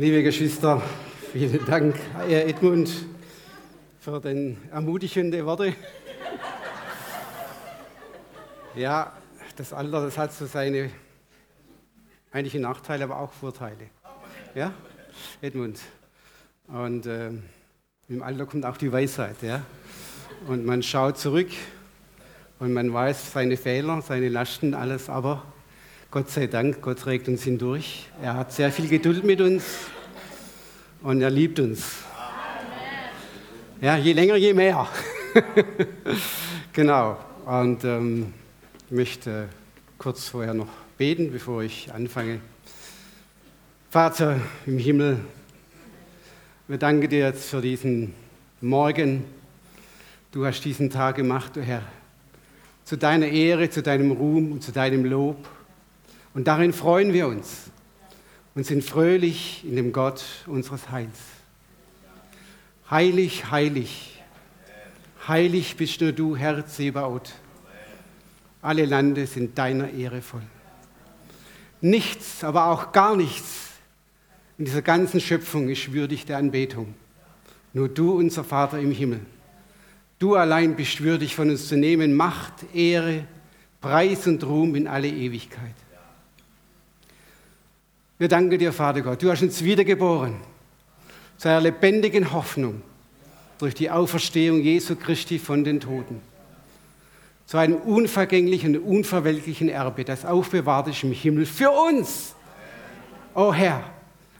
Liebe Geschwister, vielen Dank, Herr Edmund, für den ermutigenden Worte. Ja, das Alter, das hat so seine einige Nachteile, aber auch Vorteile. Ja, Edmund. Und äh, im Alter kommt auch die Weisheit. Ja? Und man schaut zurück und man weiß seine Fehler, seine Lasten, alles, aber Gott sei Dank, Gott trägt uns hindurch. Er hat sehr viel Geduld mit uns und er liebt uns. Ja, je länger, je mehr. genau. Und ähm, ich möchte kurz vorher noch beten, bevor ich anfange. Vater im Himmel, wir danken dir jetzt für diesen Morgen. Du hast diesen Tag gemacht, du Herr, zu deiner Ehre, zu deinem Ruhm und zu deinem Lob. Und darin freuen wir uns und sind fröhlich in dem Gott unseres Heils. Heilig, heilig, heilig bist nur du, Herr Zebaoth. Alle Lande sind deiner Ehre voll. Nichts, aber auch gar nichts in dieser ganzen Schöpfung ist würdig der Anbetung. Nur du, unser Vater im Himmel. Du allein bist würdig von uns zu nehmen Macht, Ehre, Preis und Ruhm in alle Ewigkeit. Wir danken dir, Vater Gott. Du hast uns wiedergeboren zu einer lebendigen Hoffnung durch die Auferstehung Jesu Christi von den Toten. Zu einem unvergänglichen und unverwelklichen Erbe, das aufbewahrt ist im Himmel für uns. O oh Herr,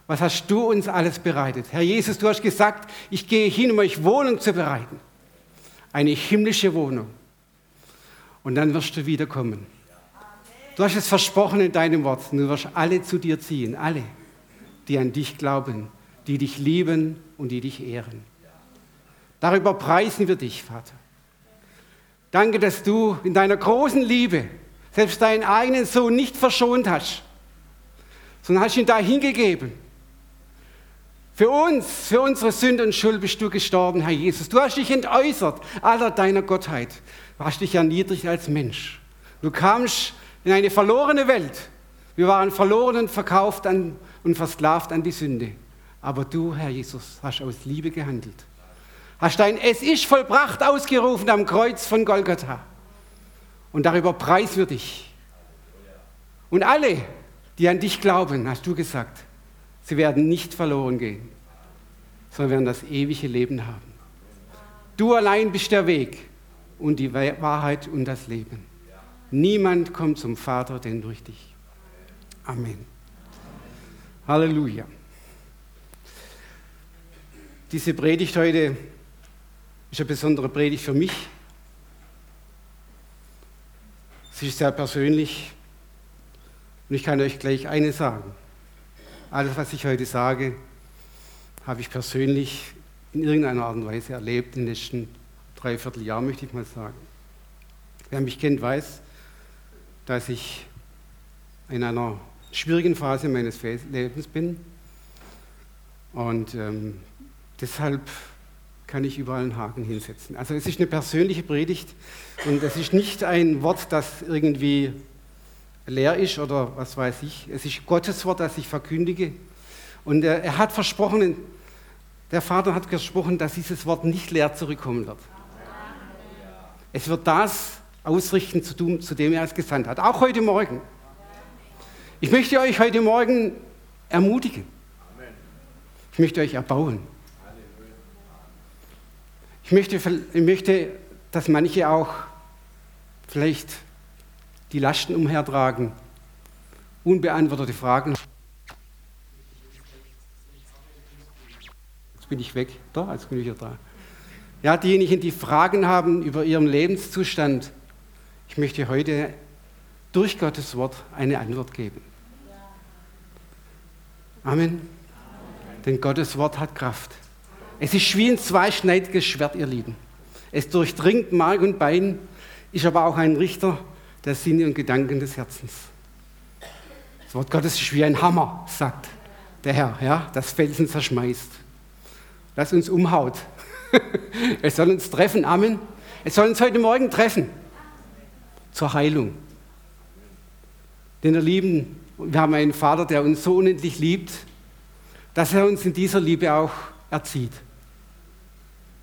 was hast du uns alles bereitet? Herr Jesus, du hast gesagt, ich gehe hin, um euch Wohnung zu bereiten. Eine himmlische Wohnung. Und dann wirst du wiederkommen. Du hast es versprochen in deinem Wort. Du wirst alle zu dir ziehen, alle, die an dich glauben, die dich lieben und die dich ehren. Darüber preisen wir dich, Vater. Danke, dass du in deiner großen Liebe selbst deinen eigenen Sohn nicht verschont hast, sondern hast ihn da hingegeben. Für uns, für unsere Sünde und Schuld bist du gestorben, Herr Jesus. Du hast dich entäußert aller deiner Gottheit. Du hast dich erniedrigt als Mensch. Du kamst in eine verlorene Welt. Wir waren verloren und verkauft an, und versklavt an die Sünde. Aber du, Herr Jesus, hast aus Liebe gehandelt. Hast dein Es ist vollbracht ausgerufen am Kreuz von Golgatha. Und darüber preis wir dich. Und alle, die an dich glauben, hast du gesagt, sie werden nicht verloren gehen, sondern werden das ewige Leben haben. Du allein bist der Weg und die Wahrheit und das Leben. Niemand kommt zum Vater denn durch dich. Amen. Halleluja. Diese Predigt heute ist eine besondere Predigt für mich. Sie ist sehr persönlich und ich kann euch gleich eines sagen. Alles, was ich heute sage, habe ich persönlich in irgendeiner Art und Weise erlebt in den letzten dreiviertel Jahren, möchte ich mal sagen. Wer mich kennt, weiß, dass ich in einer schwierigen Phase meines Lebens bin. Und ähm, deshalb kann ich überall einen Haken hinsetzen. Also es ist eine persönliche Predigt und es ist nicht ein Wort, das irgendwie leer ist oder was weiß ich. Es ist Gottes Wort, das ich verkündige. Und er, er hat versprochen, der Vater hat versprochen, dass dieses Wort nicht leer zurückkommen wird. Es wird das ausrichten, zu, tun, zu dem er es gesandt hat. Auch heute Morgen. Ich möchte euch heute Morgen ermutigen. Ich möchte euch erbauen. Ich möchte, ich möchte, dass manche auch vielleicht die Lasten umhertragen, unbeantwortete Fragen. Jetzt bin ich weg. Doch, jetzt bin ich wieder da. Ja, diejenigen, die Fragen haben über ihren Lebenszustand, ich möchte heute durch Gottes Wort eine Antwort geben. Amen. Denn Gottes Wort hat Kraft. Es ist wie ein zweischneidiges Schwert, ihr Lieben. Es durchdringt Mark und Bein, ist aber auch ein Richter der Sinne und Gedanken des Herzens. Das Wort Gottes ist wie ein Hammer, sagt der Herr, ja, das Felsen zerschmeißt. Das uns umhaut. es soll uns treffen, Amen. Es soll uns heute Morgen treffen zur Heilung. Denn ihr Lieben, wir haben einen Vater, der uns so unendlich liebt, dass er uns in dieser Liebe auch erzieht.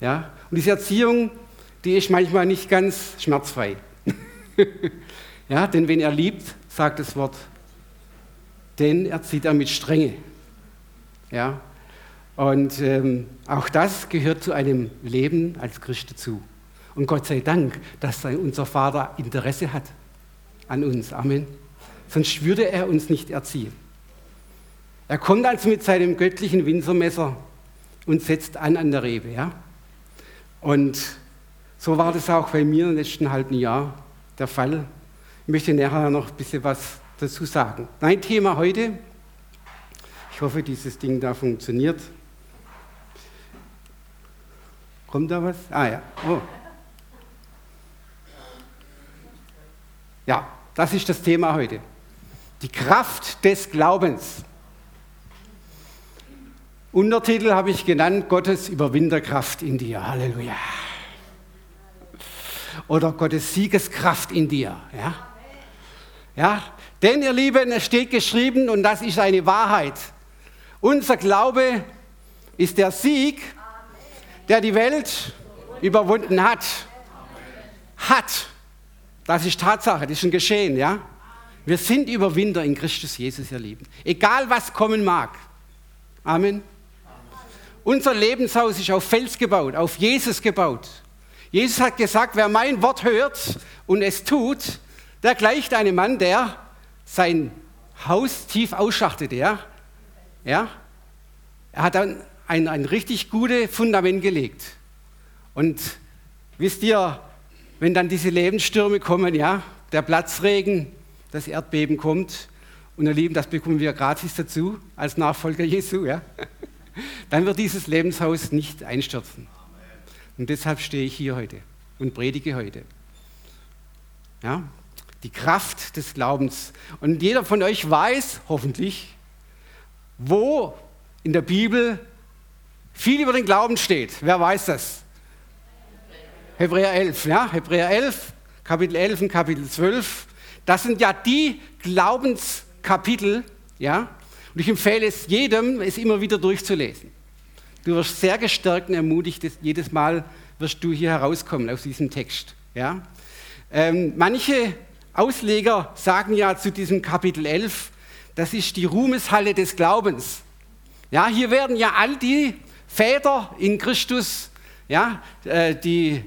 Ja? Und diese Erziehung, die ist manchmal nicht ganz schmerzfrei. ja, denn wenn er liebt, sagt das Wort, denn erzieht er mit Strenge. Ja? Und ähm, auch das gehört zu einem Leben als Christ dazu. Und Gott sei Dank, dass unser Vater Interesse hat an uns. Amen. Sonst würde er uns nicht erziehen. Er kommt also mit seinem göttlichen Winzermesser und setzt an an der Rebe. Ja? Und so war das auch bei mir im letzten halben Jahr der Fall. Ich möchte nachher noch ein bisschen was dazu sagen. Mein Thema heute, ich hoffe, dieses Ding da funktioniert. Kommt da was? Ah ja. Oh. Ja, das ist das Thema heute. Die Kraft des Glaubens. Untertitel habe ich genannt, Gottes Überwinterkraft in dir. Halleluja. Oder Gottes Siegeskraft in dir. Ja? Ja? Denn ihr Lieben, es steht geschrieben und das ist eine Wahrheit. Unser Glaube ist der Sieg, der die Welt überwunden hat. Hat. Das ist Tatsache, das ist ein Geschehen, ja? Wir sind Überwinder in Christus Jesus, ihr Lieben. Egal was kommen mag. Amen. Unser Lebenshaus ist auf Fels gebaut, auf Jesus gebaut. Jesus hat gesagt, wer mein Wort hört und es tut, der gleicht einem Mann, der sein Haus tief ausschachtete. Ja? Ja? Er hat dann ein, ein richtig gutes Fundament gelegt. Und wisst ihr, wenn dann diese Lebensstürme kommen, ja, der Platzregen, das Erdbeben kommt, und ihr Lieben, das bekommen wir gratis dazu als Nachfolger Jesu, ja, dann wird dieses Lebenshaus nicht einstürzen. Und deshalb stehe ich hier heute und predige heute. Ja, die Kraft des Glaubens. Und jeder von euch weiß hoffentlich, wo in der Bibel viel über den Glauben steht. Wer weiß das? Hebräer 11, ja, Hebräer 11, Kapitel 11 und Kapitel 12. Das sind ja die Glaubenskapitel, ja. Und ich empfehle es jedem, es immer wieder durchzulesen. Du wirst sehr gestärkt und ermutigt, jedes Mal wirst du hier herauskommen aus diesem Text, ja. Ähm, manche Ausleger sagen ja zu diesem Kapitel 11, das ist die Ruhmeshalle des Glaubens. Ja, hier werden ja all die Väter in Christus, ja, äh, die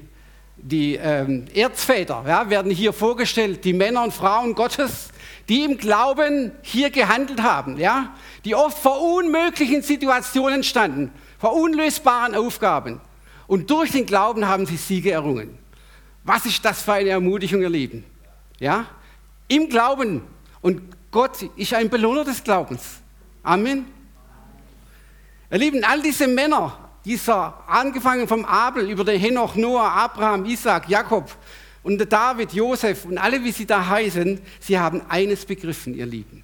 die ähm, Erzväter ja, werden hier vorgestellt, die Männer und Frauen Gottes, die im Glauben hier gehandelt haben, ja, die oft vor unmöglichen Situationen standen, vor unlösbaren Aufgaben. Und durch den Glauben haben sie Siege errungen. Was ist das für eine Ermutigung, ihr Lieben? Ja? Im Glauben. Und Gott ist ein Belohner des Glaubens. Amen. Ihr Lieben, all diese Männer, dieser, angefangen vom Abel über den Henoch, Noah, Abraham, Isaac, Jakob und der David, Josef und alle, wie sie da heißen, sie haben eines begriffen, ihr Lieben.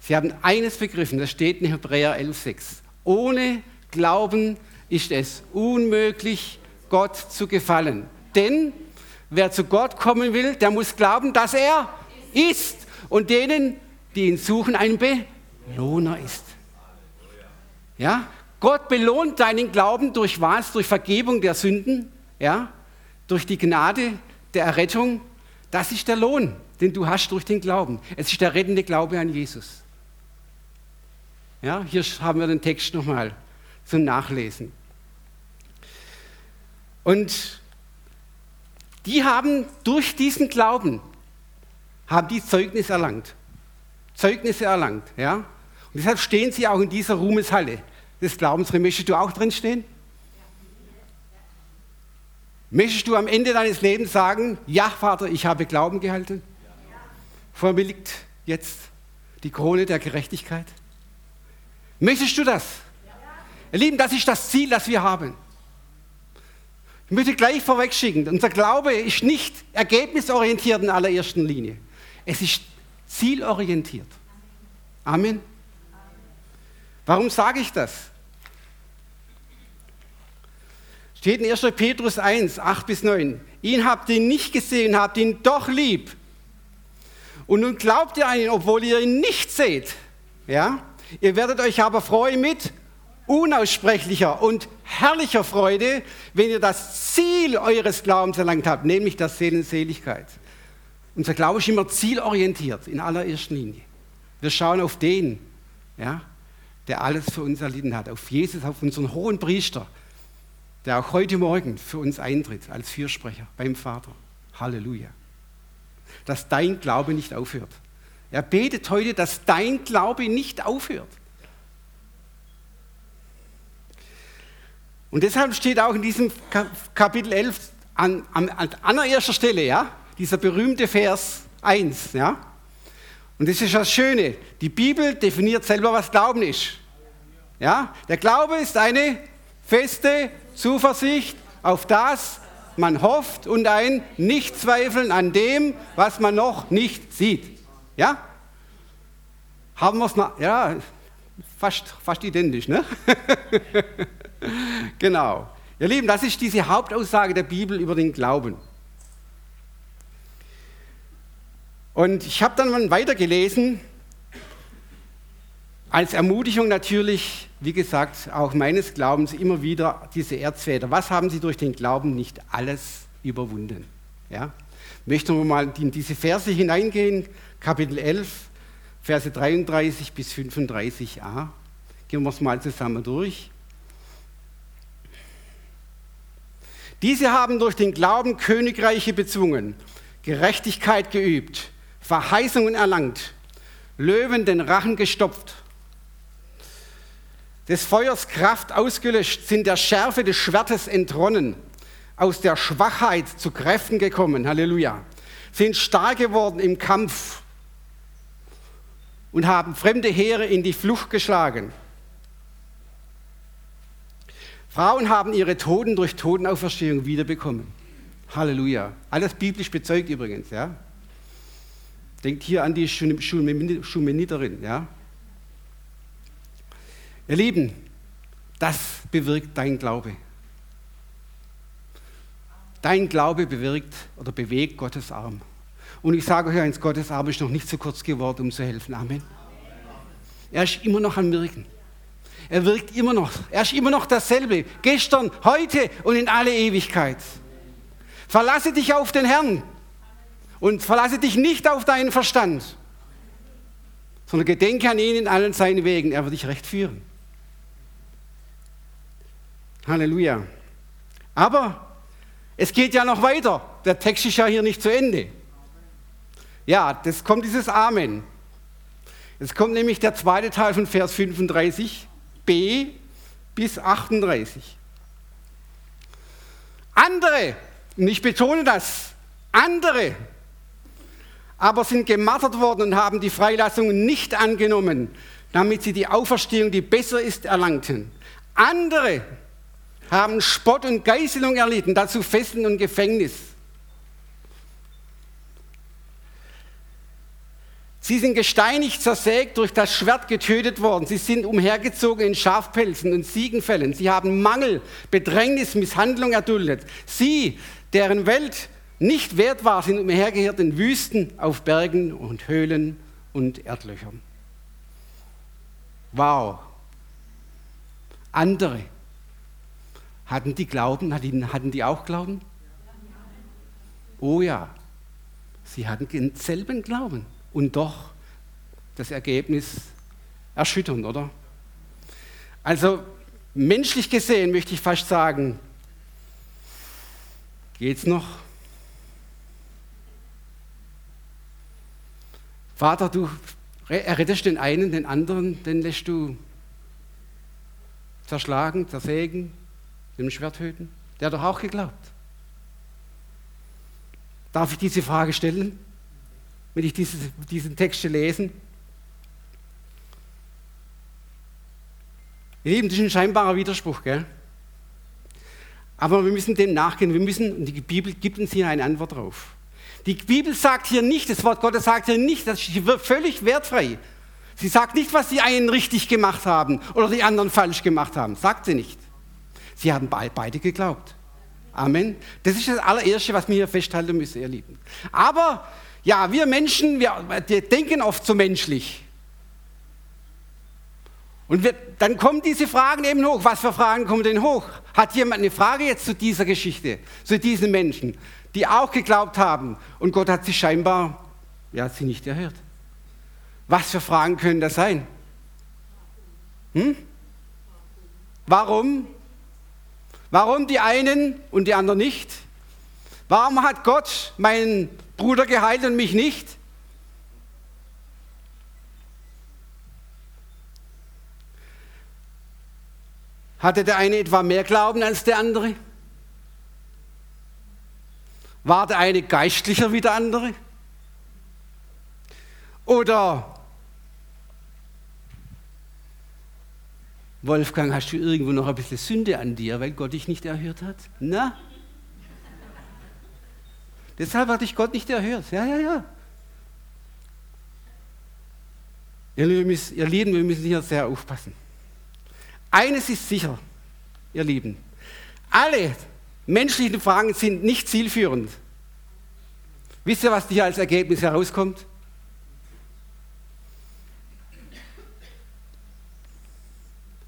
Sie haben eines begriffen, das steht in Hebräer 11,6. Ohne Glauben ist es unmöglich, Gott zu gefallen. Denn wer zu Gott kommen will, der muss glauben, dass er ist und denen, die ihn suchen, ein Belohner ist. Ja, Gott belohnt deinen Glauben durch was? Durch Vergebung der Sünden, ja? durch die Gnade der Errettung. Das ist der Lohn, den du hast durch den Glauben. Es ist der rettende Glaube an Jesus. Ja, hier haben wir den Text nochmal zum Nachlesen. Und die haben durch diesen Glauben haben die Zeugnis erlangt. Zeugnisse erlangt, ja? Und deshalb stehen sie auch in dieser Ruhmeshalle des Glaubens. Möchtest du auch drin stehen? Möchtest du am Ende deines Lebens sagen, ja, Vater, ich habe Glauben gehalten? Vor mir liegt jetzt die Krone der Gerechtigkeit. Möchtest du das? Ihr Lieben, das ist das Ziel, das wir haben. Ich möchte gleich vorweg schicken, unser Glaube ist nicht ergebnisorientiert in allererster Linie. Es ist zielorientiert. Amen. Warum sage ich das? Steht in 1. Petrus 1, 8 bis 9. Ihn habt ihr nicht gesehen, habt ihn doch lieb. Und nun glaubt ihr an ihn, obwohl ihr ihn nicht seht. Ja? Ihr werdet euch aber freuen mit unaussprechlicher und herrlicher Freude, wenn ihr das Ziel eures Glaubens erlangt habt, nämlich das Seelenseligkeit. Unser Glaube ist immer zielorientiert, in allererster Linie. Wir schauen auf den, ja, der alles für uns erlitten hat, auf Jesus, auf unseren hohen Priester, der auch heute Morgen für uns eintritt als Fürsprecher beim Vater. Halleluja. Dass dein Glaube nicht aufhört. Er betet heute, dass dein Glaube nicht aufhört. Und deshalb steht auch in diesem Kapitel 11 an, an, an allererster Stelle, ja, dieser berühmte Vers 1, ja. Und das ist das Schöne. Die Bibel definiert selber, was Glauben ist. Ja, der Glaube ist eine feste Zuversicht auf das, man hofft und ein Nichtzweifeln an dem, was man noch nicht sieht. Ja? Haben wir es noch? Ja, fast, fast identisch, ne? genau. Ihr Lieben, das ist diese Hauptaussage der Bibel über den Glauben. Und ich habe dann mal weitergelesen, als Ermutigung natürlich, wie gesagt, auch meines Glaubens immer wieder diese Erzväter. Was haben sie durch den glauben nicht alles überwunden? Ja? Möchten wir mal in diese Verse hineingehen, Kapitel 11, Verse 33 bis 35a. Gehen wir es mal zusammen durch. Diese haben durch den Glauben Königreiche bezwungen, Gerechtigkeit geübt, Verheißungen erlangt, Löwen den Rachen gestopft, des Feuers Kraft ausgelöscht, sind der Schärfe des Schwertes entronnen, aus der Schwachheit zu Kräften gekommen, Halleluja, sind stark geworden im Kampf und haben fremde Heere in die Flucht geschlagen. Frauen haben ihre Toten durch Totenauferstehung wiederbekommen. Halleluja. Alles biblisch bezeugt übrigens, ja. Denkt hier an die Schumeniterin, ja. Ihr Lieben, das bewirkt dein Glaube. Dein Glaube bewirkt oder bewegt Gottes Arm. Und ich sage euch eins, Gottes Arm ist noch nicht zu kurz geworden, um zu helfen. Amen. Er ist immer noch am Wirken. Er wirkt immer noch. Er ist immer noch dasselbe. Gestern, heute und in alle Ewigkeit. Verlasse dich auf den Herrn und verlasse dich nicht auf deinen Verstand, sondern gedenke an ihn in allen seinen Wegen. Er wird dich recht führen. Halleluja. Aber es geht ja noch weiter. Der Text ist ja hier nicht zu Ende. Ja, das kommt dieses Amen. Jetzt kommt nämlich der zweite Teil von Vers 35b bis 38. Andere, und ich betone das, andere, aber sind gemartert worden und haben die Freilassung nicht angenommen, damit sie die Auferstehung, die besser ist, erlangten. Andere haben Spott und Geißelung erlitten, dazu Fesseln und Gefängnis. Sie sind gesteinigt, zersägt, durch das Schwert getötet worden. Sie sind umhergezogen in Schafpelzen und Ziegenfällen. Sie haben Mangel, Bedrängnis, Misshandlung erduldet. Sie, deren Welt nicht wert war, sind umhergehört in Wüsten, auf Bergen und Höhlen und Erdlöchern. Wow. Andere hatten die Glauben? Hatten die auch Glauben? Oh ja, sie hatten denselben Glauben. Und doch das Ergebnis erschütternd, oder? Also menschlich gesehen möchte ich fast sagen, geht's noch? Vater, du errettest den einen, den anderen, den lässt du zerschlagen, zersägen, mit dem Schwert töten? Der hat doch auch geglaubt. Darf ich diese Frage stellen, wenn ich diese, diesen Text lesen? Ihr Lieben, das ist ein scheinbarer Widerspruch, gell? Aber wir müssen dem nachgehen. Wir müssen, und die Bibel gibt uns hier eine Antwort drauf. Die Bibel sagt hier nicht, das Wort Gottes sagt hier nicht, das ist völlig wertfrei. Sie sagt nicht, was die einen richtig gemacht haben oder die anderen falsch gemacht haben. Sagt sie nicht. Sie haben beide geglaubt. Amen. Das ist das allererste, was wir hier festhalten müssen, ihr Lieben. Aber ja, wir Menschen, wir, wir denken oft so menschlich. Und wir, dann kommen diese Fragen eben hoch. Was für Fragen kommen denn hoch? Hat jemand eine Frage jetzt zu dieser Geschichte, zu diesen Menschen, die auch geglaubt haben und Gott hat sie scheinbar, ja, sie nicht erhört? Was für Fragen können das sein? Hm? Warum? Warum die einen und die anderen nicht? Warum hat Gott meinen Bruder geheilt und mich nicht? Hatte der eine etwa mehr Glauben als der andere? War der eine geistlicher wie der andere? Oder Wolfgang, hast du irgendwo noch ein bisschen Sünde an dir, weil Gott dich nicht erhört hat? Na? Deshalb hat dich Gott nicht erhört. Ja, ja, ja. Ihr Lieben, wir müssen hier sehr aufpassen. Eines ist sicher, ihr Lieben, alle menschlichen Fragen sind nicht zielführend. Wisst ihr, was hier als Ergebnis herauskommt?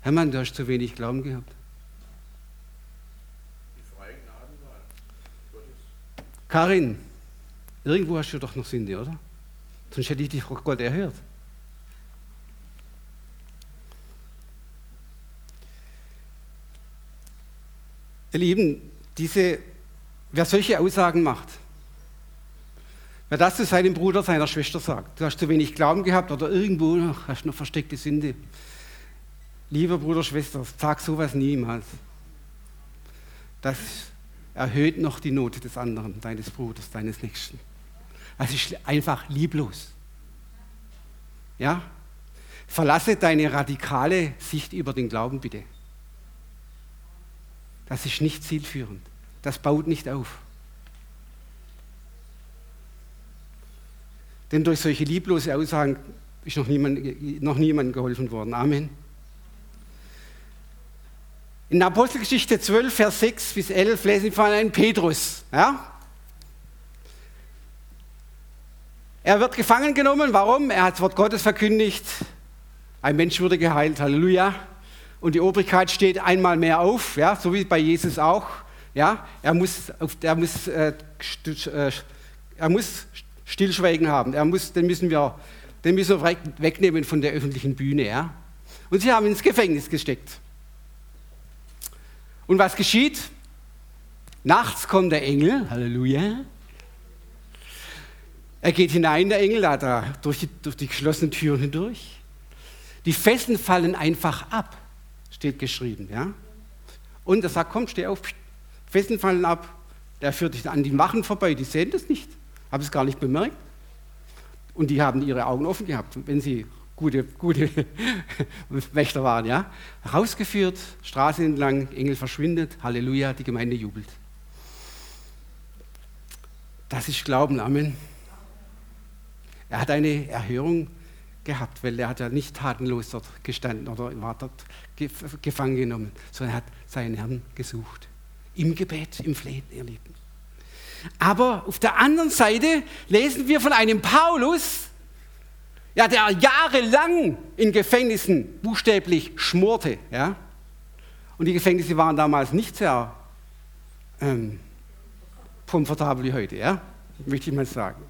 Hermann, du hast zu wenig Glauben gehabt. Karin, irgendwo hast du doch noch Sünde, oder? Sonst hätte ich dich vor Gott erhört. Ihr Lieben, diese, wer solche Aussagen macht, wer das zu seinem Bruder, seiner Schwester sagt, du hast zu wenig Glauben gehabt oder irgendwo noch, hast noch versteckte Sünde. Lieber Bruder, Schwester, sag sowas niemals. Das erhöht noch die Not des anderen, deines Bruders, deines Nächsten. Das ist einfach lieblos. Ja? Verlasse deine radikale Sicht über den Glauben bitte. Das ist nicht zielführend. Das baut nicht auf. Denn durch solche lieblose Aussagen ist noch niemand, noch niemand geholfen worden. Amen. In der Apostelgeschichte 12, Vers 6 bis 11 lesen wir von einem Petrus. Ja? Er wird gefangen genommen. Warum? Er hat das Wort Gottes verkündigt. Ein Mensch wurde geheilt. Halleluja und die Obrigkeit steht einmal mehr auf, ja, so wie bei Jesus auch. Ja, er muss, er muss, äh, äh, er muss Stillschweigen haben. Er muss, den, müssen wir, den müssen wir wegnehmen von der öffentlichen Bühne. Ja. Und sie haben ins Gefängnis gesteckt. Und was geschieht? Nachts kommt der Engel, Halleluja. Er geht hinein, der Engel, da durch die, durch die geschlossenen Türen hindurch. Die Fesseln fallen einfach ab steht geschrieben. Ja? Und er sagt, komm, steh auf, Fesseln fallen ab. Der führt dich an die Wachen vorbei, die sehen das nicht, haben es gar nicht bemerkt. Und die haben ihre Augen offen gehabt, wenn sie gute, gute Wächter waren. Ja? Rausgeführt, Straße entlang, Engel verschwindet, Halleluja, die Gemeinde jubelt. Das ist Glauben, Amen. Er hat eine Erhörung gehabt, weil er hat ja nicht tatenlos dort gestanden oder war dort gefangen genommen, sondern er hat seinen Herrn gesucht. Im Gebet, im Flehen, ihr Lieben. Aber auf der anderen Seite lesen wir von einem Paulus, ja, der jahrelang in Gefängnissen buchstäblich schmorte. Ja? Und die Gefängnisse waren damals nicht sehr ähm, komfortabel wie heute, ja? möchte ich mal sagen.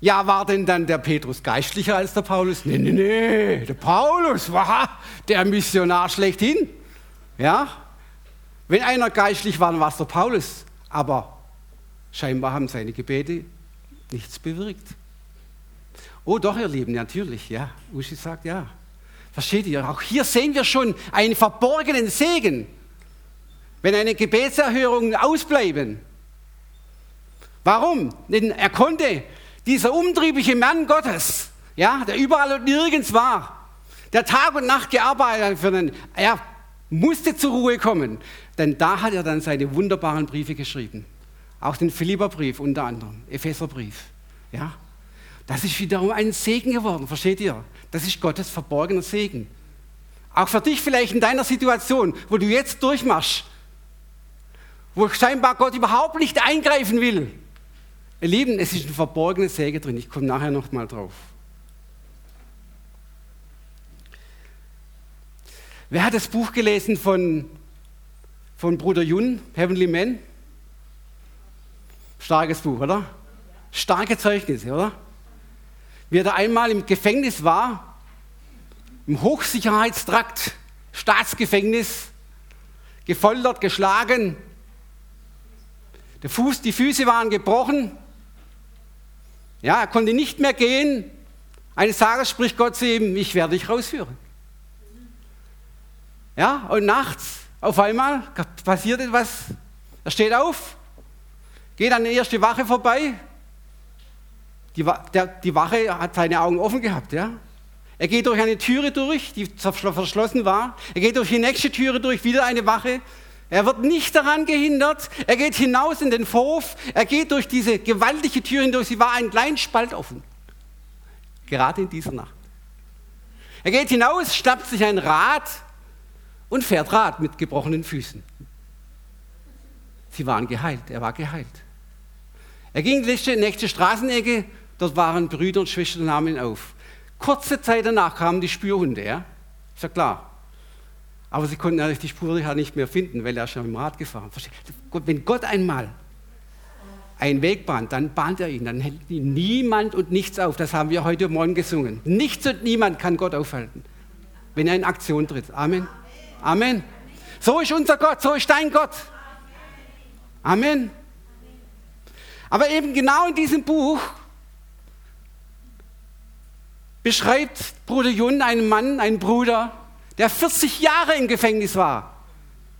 Ja, war denn dann der Petrus geistlicher als der Paulus? Nee, nee, nee, der Paulus war der Missionar schlechthin. Ja? Wenn einer geistlich war, dann war es der Paulus. Aber scheinbar haben seine Gebete nichts bewirkt. Oh, doch, ihr Lieben, natürlich, ja. Uschi sagt ja. Versteht ihr? Auch hier sehen wir schon einen verborgenen Segen. Wenn eine Gebetserhörung ausbleiben. Warum? Denn er konnte dieser umtriebliche Mann Gottes, ja, der überall und nirgends war, der Tag und Nacht gearbeitet hat für den, er musste zur Ruhe kommen, denn da hat er dann seine wunderbaren Briefe geschrieben. Auch den Philipperbrief unter anderem, Epheserbrief. Ja? Das ist wiederum ein Segen geworden, versteht ihr? Das ist Gottes verborgener Segen. Auch für dich vielleicht in deiner Situation, wo du jetzt durchmachst, wo scheinbar Gott überhaupt nicht eingreifen will. Ihr Lieben, es ist ein verborgenes Säge drin. Ich komme nachher noch mal drauf. Wer hat das Buch gelesen von, von Bruder Jun, Heavenly Man? Starkes Buch, oder? Starke Zeugnisse, oder? Wie er da einmal im Gefängnis war, im Hochsicherheitstrakt, Staatsgefängnis, gefoltert, geschlagen. Der Fuß, die Füße waren gebrochen. Ja, er konnte nicht mehr gehen. Eines Tages spricht Gott zu ihm, ich werde dich rausführen. Ja, und nachts auf einmal passiert etwas. Er steht auf, geht an die erste Wache vorbei. Die, der, die Wache hat seine Augen offen gehabt. Ja? Er geht durch eine Türe durch, die verschlossen war. Er geht durch die nächste Türe durch, wieder eine Wache. Er wird nicht daran gehindert. Er geht hinaus in den Hof. Er geht durch diese gewaltige Tür hindurch. Sie war ein kleinen Spalt offen. Gerade in dieser Nacht. Er geht hinaus, schnappt sich ein Rad und fährt Rad mit gebrochenen Füßen. Sie waren geheilt. Er war geheilt. Er ging in die nächste Straßenecke. Dort waren Brüder und Schwestern, nahmen ihn auf. Kurze Zeit danach kamen die Spürhunde, ja? Ist ja klar. Aber sie konnten eigentlich die Spur nicht mehr finden, weil er schon im Rad gefahren ist. Wenn Gott einmal einen Weg bahnt, dann bahnt er ihn, dann hält ihn niemand und nichts auf. Das haben wir heute Morgen gesungen. Nichts und niemand kann Gott aufhalten, wenn er in Aktion tritt. Amen. Amen. So ist unser Gott, so ist dein Gott. Amen. Aber eben genau in diesem Buch beschreibt Bruder Jun einen Mann, einen Bruder, der 40 Jahre im Gefängnis war.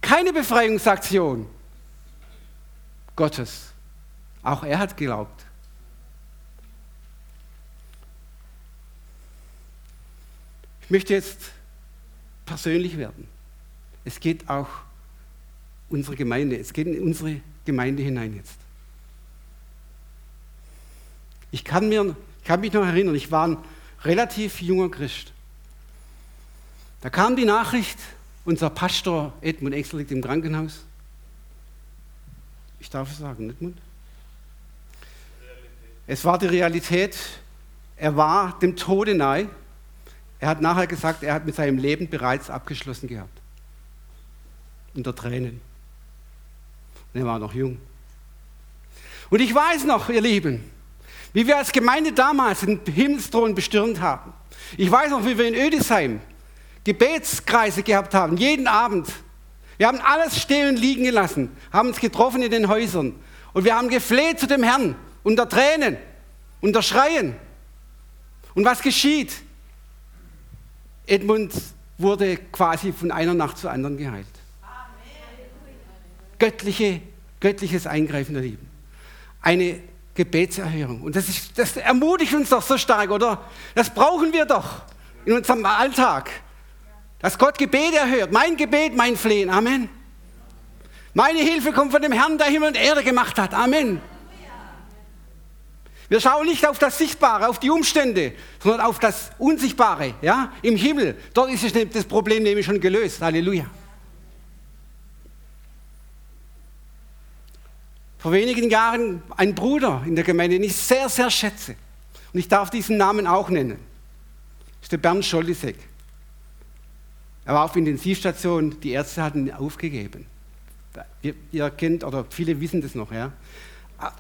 Keine Befreiungsaktion Gottes. Auch er hat geglaubt. Ich möchte jetzt persönlich werden. Es geht auch unsere Gemeinde, es geht in unsere Gemeinde hinein jetzt. Ich kann, mir, ich kann mich noch erinnern, ich war ein relativ junger Christ. Da kam die Nachricht, unser Pastor Edmund Exel liegt im Krankenhaus. Ich darf es sagen, Edmund? Es war die Realität. Er war dem Tode nahe. Er hat nachher gesagt, er hat mit seinem Leben bereits abgeschlossen gehabt. Unter Tränen. Und er war noch jung. Und ich weiß noch, ihr Lieben, wie wir als Gemeinde damals den Himmelsthron bestürmt haben. Ich weiß noch, wie wir in Ödesheim Gebetskreise gehabt haben, jeden Abend. Wir haben alles stehen und liegen gelassen, haben uns getroffen in den Häusern und wir haben gefleht zu dem Herrn unter Tränen, unter Schreien. Und was geschieht? Edmund wurde quasi von einer Nacht zur anderen geheilt. Göttliche, göttliches Eingreifen der Lieben. Eine Gebetserhörung. Und das, ist, das ermutigt uns doch so stark, oder? Das brauchen wir doch in unserem Alltag. Dass Gott Gebet erhört. Mein Gebet, mein Flehen. Amen. Meine Hilfe kommt von dem Herrn, der Himmel und Erde gemacht hat. Amen. Wir schauen nicht auf das Sichtbare, auf die Umstände, sondern auf das Unsichtbare, ja, im Himmel. Dort ist das Problem nämlich schon gelöst. Halleluja. vor wenigen Jahren ein Bruder in der Gemeinde, den ich sehr, sehr schätze. Und ich darf diesen Namen auch nennen. Das ist der Bernd Scholisek. Er war auf Intensivstation, die Ärzte hatten ihn aufgegeben. Ihr, kennt, oder viele wissen das noch, ja.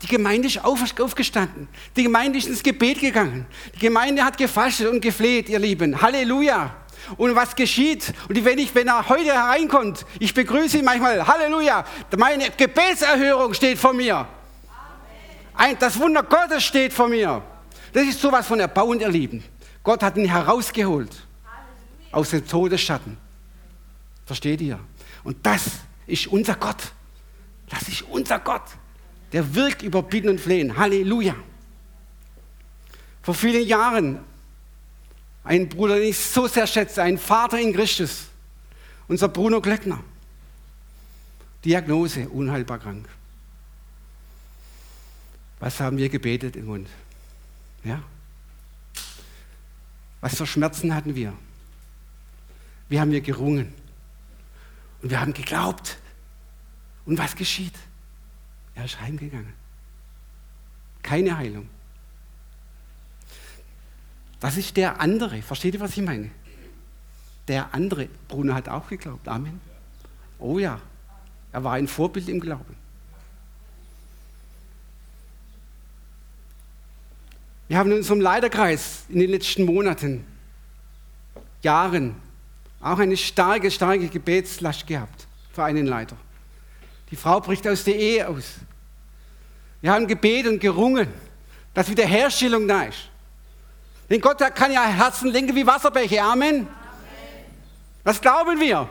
Die Gemeinde ist aufgestanden. Die Gemeinde ist ins Gebet gegangen. Die Gemeinde hat gefastet und gefleht, ihr Lieben. Halleluja. Und was geschieht? Und wenn, ich, wenn er heute hereinkommt, ich begrüße ihn manchmal, Halleluja, meine Gebetserhörung steht vor mir. Ein, das Wunder Gottes steht vor mir. Das ist sowas von erbauend, ihr Lieben. Gott hat ihn herausgeholt aus dem Todesschatten. Versteht ihr? Und das ist unser Gott. Das ist unser Gott. Der wirkt über Bitten und Flehen. Halleluja. Vor vielen Jahren ein Bruder, den ich so sehr schätze, ein Vater in Christus, unser Bruno Glöckner. Diagnose, unheilbar krank. Was haben wir gebetet im Mund? Ja? Was für Schmerzen hatten wir? Wie haben wir gerungen? Und wir haben geglaubt. Und was geschieht? Er ist heimgegangen. Keine Heilung. Das ist der andere. Versteht ihr, was ich meine? der andere Bruno hat auch geglaubt. Amen. Oh ja, er war ein Vorbild im Glauben. Wir haben in unserem Leiterkreis in den letzten Monaten, Jahren auch eine starke, starke Gebetslast gehabt für einen Leiter. Die Frau bricht aus der Ehe aus. Wir haben gebetet und gerungen, dass Wiederherstellung da ist. Denn Gott kann ja Herzen lenken wie Wasserbäche. Amen. Amen. Das glauben wir.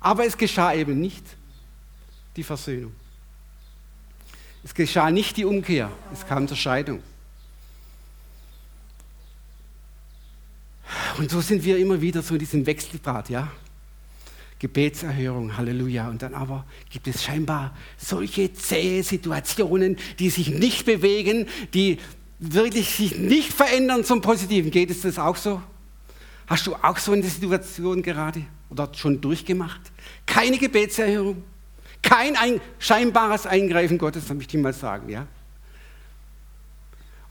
Aber es geschah eben nicht die Versöhnung. Es geschah nicht die Umkehr. Es kam zur Scheidung. Und so sind wir immer wieder so in diesem Wechselbad, ja. Gebetserhörung, Halleluja. Und dann aber gibt es scheinbar solche zähe Situationen, die sich nicht bewegen, die wirklich sich nicht verändern zum Positiven. Geht es das auch so? Hast du auch so eine Situation gerade oder schon durchgemacht? Keine Gebetserhörung, kein ein, scheinbares Eingreifen Gottes, das möchte ich mal sagen, ja?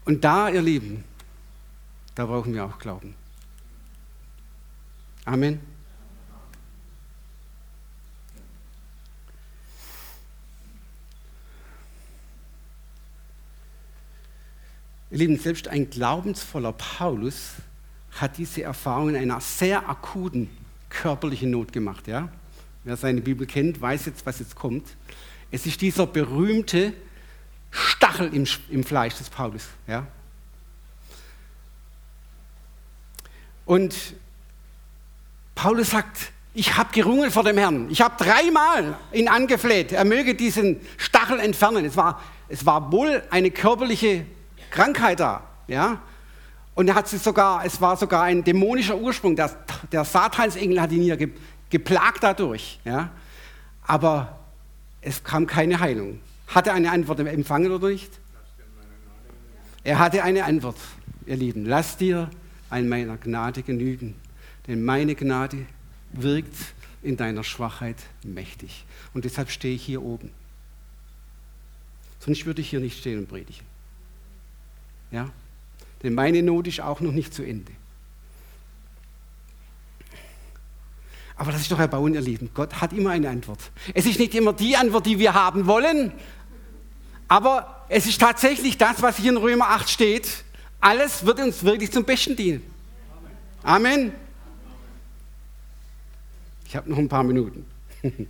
Und da, ihr Lieben, da brauchen wir auch Glauben. Amen. Ihr Lieben, selbst ein glaubensvoller Paulus hat diese Erfahrung in einer sehr akuten körperlichen Not gemacht. Ja? Wer seine Bibel kennt, weiß jetzt, was jetzt kommt. Es ist dieser berühmte Stachel im, im Fleisch des Paulus. Ja? Und Paulus sagt, ich habe gerungen vor dem Herrn. Ich habe dreimal ihn angefleht, er möge diesen Stachel entfernen. Es war, es war wohl eine körperliche Krankheit da. Ja? Und er hat sich sogar, es war sogar ein dämonischer Ursprung. Der, der Satansengel hat ihn hier ge, geplagt dadurch. Ja? Aber es kam keine Heilung. Hat er eine Antwort empfangen oder nicht? Er hatte eine Antwort, ihr Lieben. Lass dir an meiner Gnade genügen denn meine Gnade wirkt in deiner Schwachheit mächtig. Und deshalb stehe ich hier oben. Sonst würde ich hier nicht stehen und predigen. Ja? Denn meine Not ist auch noch nicht zu Ende. Aber das ist doch erbauen, ihr Lieben. Gott hat immer eine Antwort. Es ist nicht immer die Antwort, die wir haben wollen, aber es ist tatsächlich das, was hier in Römer 8 steht. Alles wird uns wirklich zum Besten dienen. Amen. Ich habe noch ein paar Minuten.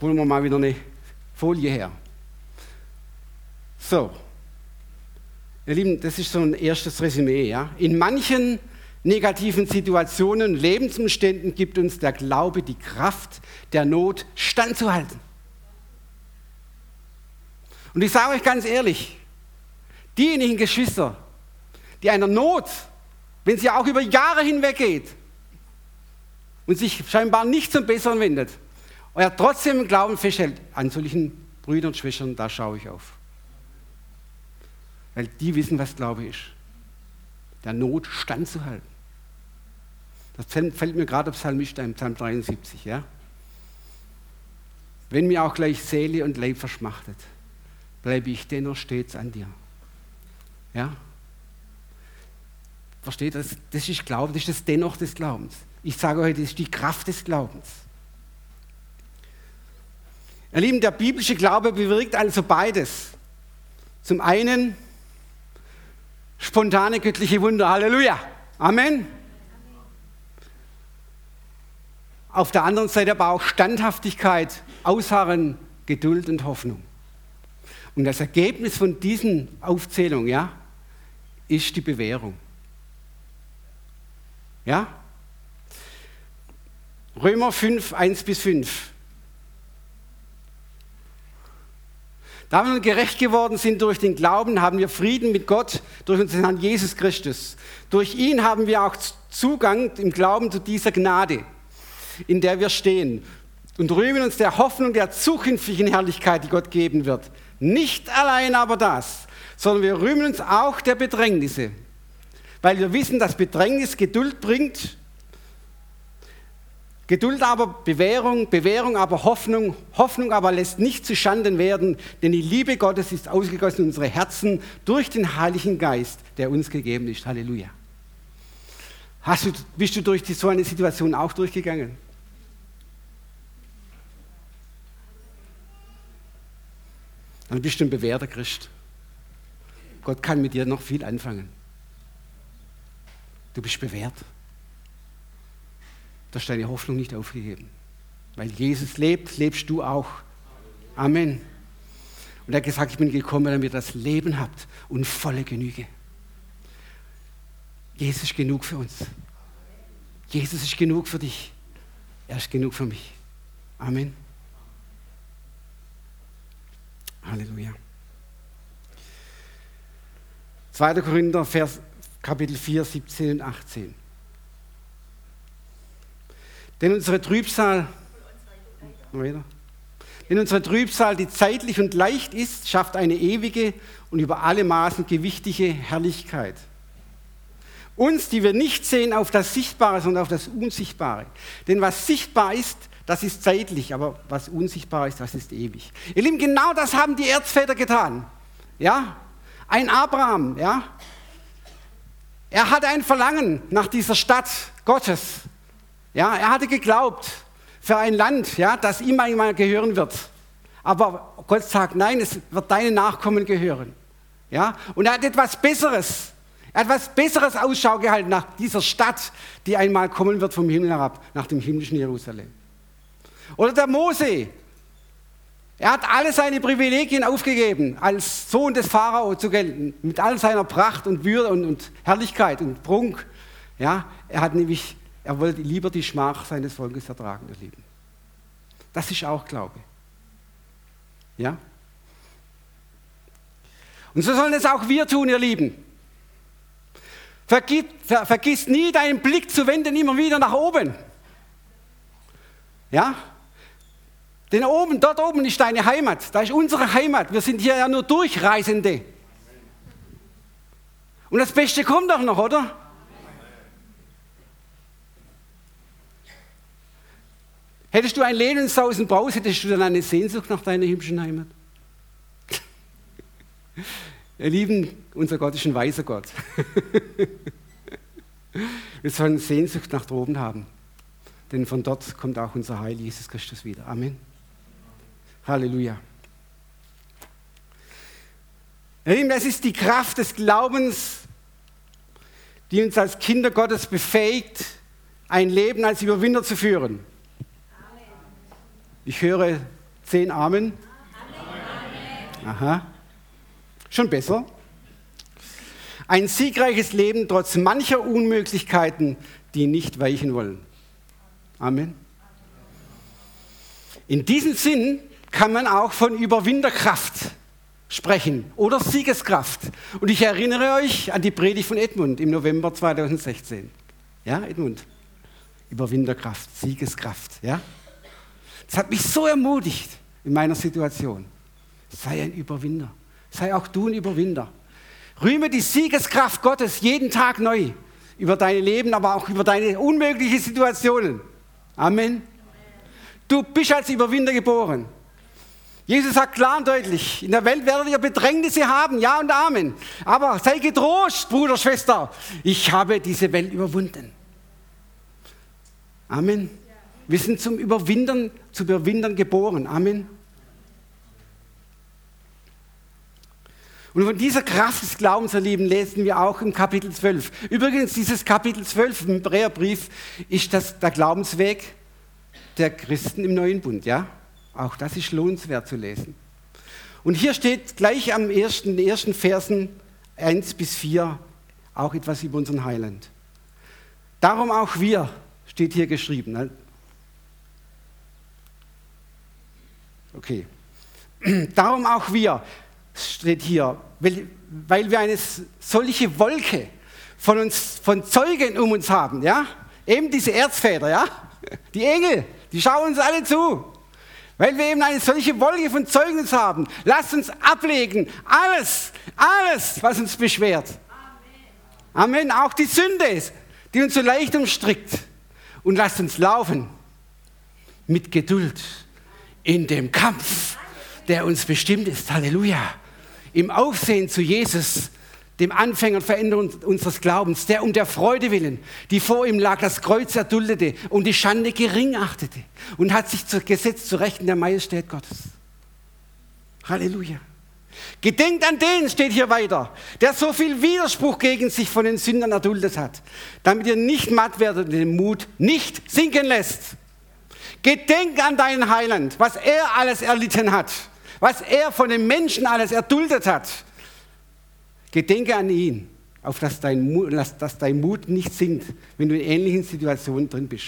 Holen wir mal wieder eine Folie her. So, ihr Lieben, das ist so ein erstes Resümee. Ja? In manchen negativen Situationen, Lebensumständen gibt uns der Glaube die Kraft, der Not standzuhalten. Und ich sage euch ganz ehrlich, diejenigen Geschwister, die einer Not wenn sie auch über Jahre hinweg geht und sich scheinbar nicht zum Besseren wendet, und er trotzdem im Glauben festhält, an solchen Brüdern und Schwestern, da schaue ich auf. Weil die wissen, was Glaube ist. Der Not standzuhalten. Das fällt mir gerade Psalmist ein, Psalm 73. Ja? Wenn mir auch gleich Seele und Leib verschmachtet, bleibe ich dennoch stets an dir. Ja? Versteht das? Das ist Glauben, das ist das Dennoch des Glaubens. Ich sage euch, das ist die Kraft des Glaubens. Ihr Lieben, der biblische Glaube bewirkt also beides. Zum einen spontane göttliche Wunder. Halleluja. Amen. Auf der anderen Seite aber auch Standhaftigkeit, Ausharren, Geduld und Hoffnung. Und das Ergebnis von diesen Aufzählungen ja, ist die Bewährung. Ja? Römer 5, 1 bis 5. Da wir nun gerecht geworden sind durch den Glauben, haben wir Frieden mit Gott durch unseren Herrn Jesus Christus. Durch ihn haben wir auch Zugang im Glauben zu dieser Gnade, in der wir stehen und rühmen uns der Hoffnung der zukünftigen Herrlichkeit, die Gott geben wird. Nicht allein aber das, sondern wir rühmen uns auch der Bedrängnisse, weil wir wissen, dass Bedrängnis Geduld bringt. Geduld aber Bewährung, Bewährung aber Hoffnung, Hoffnung aber lässt nicht zu Schanden werden, denn die Liebe Gottes ist ausgegossen in unsere Herzen durch den Heiligen Geist, der uns gegeben ist. Halleluja. Hast du, bist du durch die, so eine Situation auch durchgegangen? Dann bist du ein bewährter Christ. Gott kann mit dir noch viel anfangen. Du bist bewährt. Du hast deine Hoffnung nicht aufgegeben. Weil Jesus lebt, lebst du auch. Amen. Und er hat gesagt, ich bin gekommen, damit ihr das Leben habt und volle Genüge. Jesus ist genug für uns. Jesus ist genug für dich. Er ist genug für mich. Amen. Halleluja. 2. Korinther, Vers, Kapitel 4, 17 und 18. Denn unsere Trübsal, Denn unsere Trübsal, die zeitlich und leicht ist, schafft eine ewige und über alle Maßen gewichtige Herrlichkeit. Uns, die wir nicht sehen auf das Sichtbare, sondern auf das Unsichtbare. Denn was sichtbar ist, das ist zeitlich, aber was unsichtbar ist, das ist ewig. Ihr Lieben, genau das haben die Erzväter getan. Ja? Ein Abraham, ja? Er hatte ein Verlangen nach dieser Stadt Gottes. Ja, er hatte geglaubt für ein Land, ja, das ihm einmal gehören wird. Aber Gott sagt, nein, es wird deinen Nachkommen gehören. Ja, und er hat etwas Besseres. Er hat etwas Besseres Ausschau gehalten nach dieser Stadt, die einmal kommen wird vom Himmel herab, nach dem himmlischen Jerusalem. Oder der Mose. Er hat alle seine Privilegien aufgegeben, als Sohn des Pharao zu gelten, mit all seiner Pracht und Würde und, und Herrlichkeit und Prunk. Ja, er hat nämlich er wollte lieber die Schmach seines Volkes ertragen, ihr Lieben. Das ist auch Glaube. Ja? Und so sollen es auch wir tun, ihr Lieben. Vergiss, ver, vergiss nie deinen Blick zu wenden, immer wieder nach oben. Ja? Denn oben, dort oben ist deine Heimat. Da ist unsere Heimat. Wir sind hier ja nur Durchreisende. Und das Beste kommt doch noch, oder? Hättest du ein Lebenshaus in Braus, hättest du dann eine Sehnsucht nach deiner himmlischen Heimat? Ihr Lieben, unser Gott ist ein weiser Gott. Wir sollen Sehnsucht nach droben haben, denn von dort kommt auch unser Heil, Jesus Christus, wieder. Amen. Halleluja. Lieben, das ist die Kraft des Glaubens, die uns als Kinder Gottes befähigt, ein Leben als Überwinder zu führen. Ich höre zehn Amen. Aha. Schon besser. Ein siegreiches Leben trotz mancher Unmöglichkeiten, die nicht weichen wollen. Amen. In diesem Sinn kann man auch von Überwinderkraft sprechen oder Siegeskraft. Und ich erinnere euch an die Predigt von Edmund im November 2016. Ja, Edmund? Überwinderkraft, Siegeskraft, ja? Das hat mich so ermutigt in meiner Situation. Sei ein Überwinder. Sei auch du ein Überwinder. Rühme die Siegeskraft Gottes jeden Tag neu über dein Leben, aber auch über deine unmöglichen Situationen. Amen. Du bist als Überwinder geboren. Jesus sagt klar und deutlich, in der Welt werdet ihr Bedrängnisse haben, ja und Amen. Aber sei getrost, Bruder, Schwester, ich habe diese Welt überwunden. Amen. Wir sind zum Überwindern, zu Überwindern geboren. Amen. Und von dieser Kraft des Glaubens, erleben, lesen wir auch im Kapitel 12. Übrigens, dieses Kapitel 12 im Hebräerbrief ist das, der Glaubensweg der Christen im Neuen Bund. Ja? Auch das ist lohnenswert zu lesen. Und hier steht gleich am ersten, ersten Versen 1 bis 4 auch etwas über unseren Heiland. Darum auch wir, steht hier geschrieben. Ne? Okay. Darum auch wir, steht hier, weil, wir eine solche Wolke von uns, von Zeugen um uns haben, ja? Eben diese Erzväter, ja? Die Engel, die schauen uns alle zu. Weil wir eben eine solche Wolke von Zeugen haben. Lasst uns ablegen. Alles, alles, was uns beschwert. Amen. Amen. Auch die Sünde, die uns so leicht umstrickt. Und lasst uns laufen mit Geduld in dem Kampf, der uns bestimmt ist. Halleluja. Im Aufsehen zu Jesus, dem Anfänger und Veränderung unseres Glaubens, der um der Freude willen, die vor ihm lag, das Kreuz erduldete und die Schande gering achtete und hat sich gesetzt zu Rechten der Majestät Gottes. Halleluja. Gedenkt an den, steht hier weiter, der so viel Widerspruch gegen sich von den Sündern erduldet hat, damit ihr nicht matt werdet und den Mut nicht sinken lässt. Gedenk an deinen Heiland, was er alles erlitten hat, was er von den Menschen alles erduldet hat. Gedenke an ihn, auf dass dein, Mut, dass dein Mut nicht sinkt, wenn du in ähnlichen Situationen drin bist.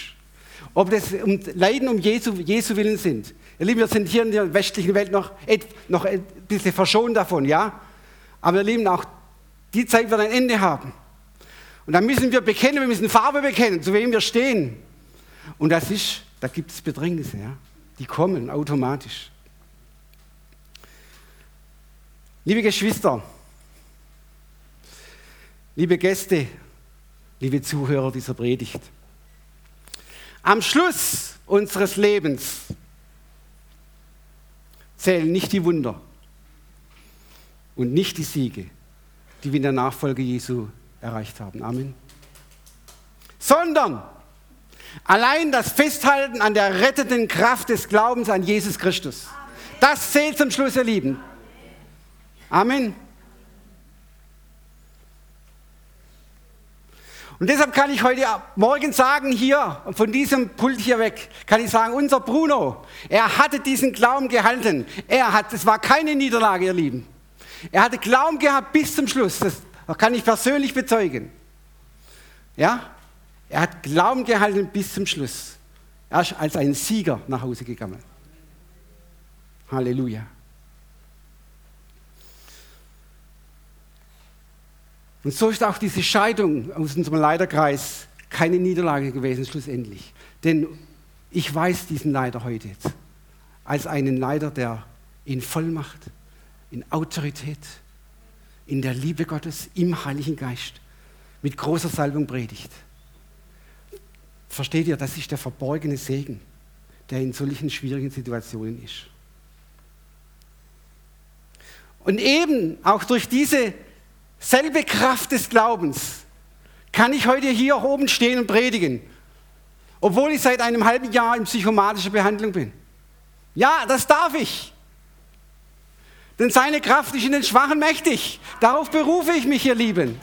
Ob das um Leiden um Jesu, Jesu Willen sind. Ihr Lieben, wir sind hier in der westlichen Welt noch, noch ein bisschen verschont davon, ja? Aber ihr Lieben, auch die Zeit wird ein Ende haben. Und dann müssen wir bekennen, wir müssen Farbe bekennen, zu wem wir stehen. Und das ist, da gibt es Bedrängnisse, ja? Die kommen automatisch. Liebe Geschwister, liebe Gäste, liebe Zuhörer dieser Predigt, am Schluss unseres Lebens zählen nicht die Wunder und nicht die Siege, die wir in der Nachfolge Jesu erreicht haben. Amen. Sondern allein das Festhalten an der rettenden Kraft des Glaubens an Jesus Christus. Das zählt zum Schluss, ihr Lieben. Amen. Und deshalb kann ich heute Morgen sagen, hier, von diesem Pult hier weg, kann ich sagen, unser Bruno, er hatte diesen Glauben gehalten. Er hat, es war keine Niederlage, ihr Lieben. Er hatte Glauben gehabt bis zum Schluss. Das kann ich persönlich bezeugen. Ja? Er hat Glauben gehalten bis zum Schluss. Er ist als ein Sieger nach Hause gegangen. Halleluja. Und so ist auch diese Scheidung aus unserem Leiterkreis keine Niederlage gewesen, schlussendlich. Denn ich weiß diesen Leiter heute jetzt als einen Leiter, der in Vollmacht, in Autorität, in der Liebe Gottes, im Heiligen Geist, mit großer Salbung predigt. Versteht ihr, das ist der verborgene Segen, der in solchen schwierigen Situationen ist. Und eben auch durch diese selbe Kraft des Glaubens kann ich heute hier oben stehen und predigen, obwohl ich seit einem halben Jahr in psychomatischer Behandlung bin. Ja, das darf ich. Denn seine Kraft ist in den Schwachen mächtig. Darauf berufe ich mich, ihr Lieben.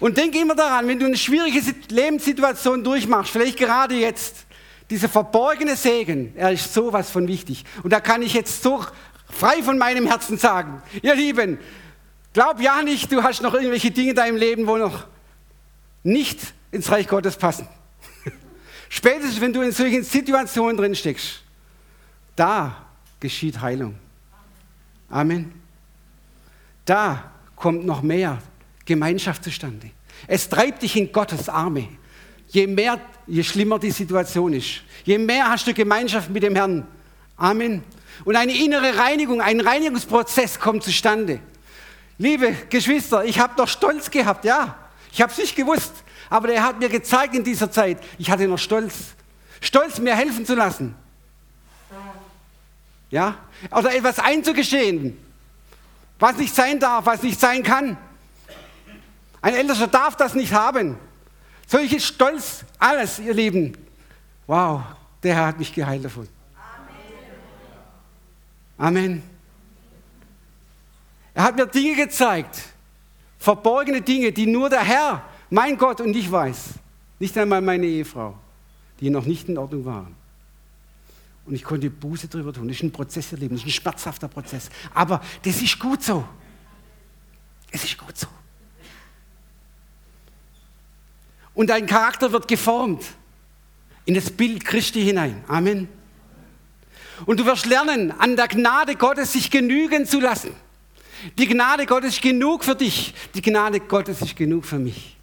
Und denke immer daran, wenn du eine schwierige Lebenssituation durchmachst, vielleicht gerade jetzt, dieser verborgene Segen, er ist sowas von wichtig. Und da kann ich jetzt so frei von meinem Herzen sagen, ihr Lieben, glaub ja nicht, du hast noch irgendwelche Dinge in deinem Leben, wo noch nicht ins Reich Gottes passen. Spätestens, wenn du in solchen Situationen drin steckst, da geschieht Heilung. Amen. Da kommt noch mehr Gemeinschaft zustande. Es treibt dich in Gottes Arme. Je mehr, je schlimmer die Situation ist, je mehr hast du Gemeinschaft mit dem Herrn. Amen. Und eine innere Reinigung, ein Reinigungsprozess kommt zustande. Liebe Geschwister, ich habe doch Stolz gehabt, ja. Ich habe es nicht gewusst, aber er hat mir gezeigt in dieser Zeit, ich hatte noch Stolz. Stolz, mir helfen zu lassen. Ja? Oder etwas einzugestehen, was nicht sein darf, was nicht sein kann. Ein Ältester darf das nicht haben. Solches Stolz, alles, ihr Lieben. Wow, der Herr hat mich geheilt davon. Amen. Er hat mir Dinge gezeigt, verborgene Dinge, die nur der Herr, mein Gott und ich weiß. Nicht einmal meine Ehefrau, die noch nicht in Ordnung waren. Und ich konnte Buße darüber tun. Das ist ein Prozess erleben, das ist ein schmerzhafter Prozess. Aber das ist gut so. Es ist gut so. Und dein Charakter wird geformt in das Bild Christi hinein. Amen. Und du wirst lernen, an der Gnade Gottes sich genügen zu lassen. Die Gnade Gottes ist genug für dich. Die Gnade Gottes ist genug für mich.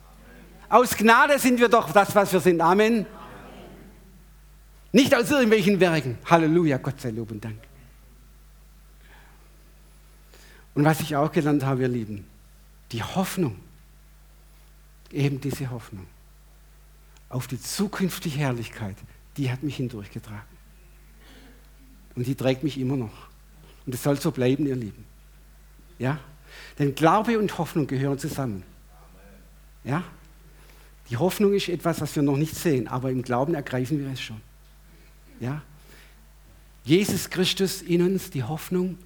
Aus Gnade sind wir doch das, was wir sind. Amen. Nicht aus irgendwelchen Werken. Halleluja, Gott sei Lob und Dank. Und was ich auch gelernt habe, ihr Lieben, die Hoffnung, eben diese Hoffnung auf die zukünftige Herrlichkeit, die hat mich hindurchgetragen. Und die trägt mich immer noch. Und es soll so bleiben, ihr Lieben. Ja? Denn Glaube und Hoffnung gehören zusammen. Ja? Die Hoffnung ist etwas, was wir noch nicht sehen, aber im Glauben ergreifen wir es schon. Ja? Jesus Christus in uns die Hoffnung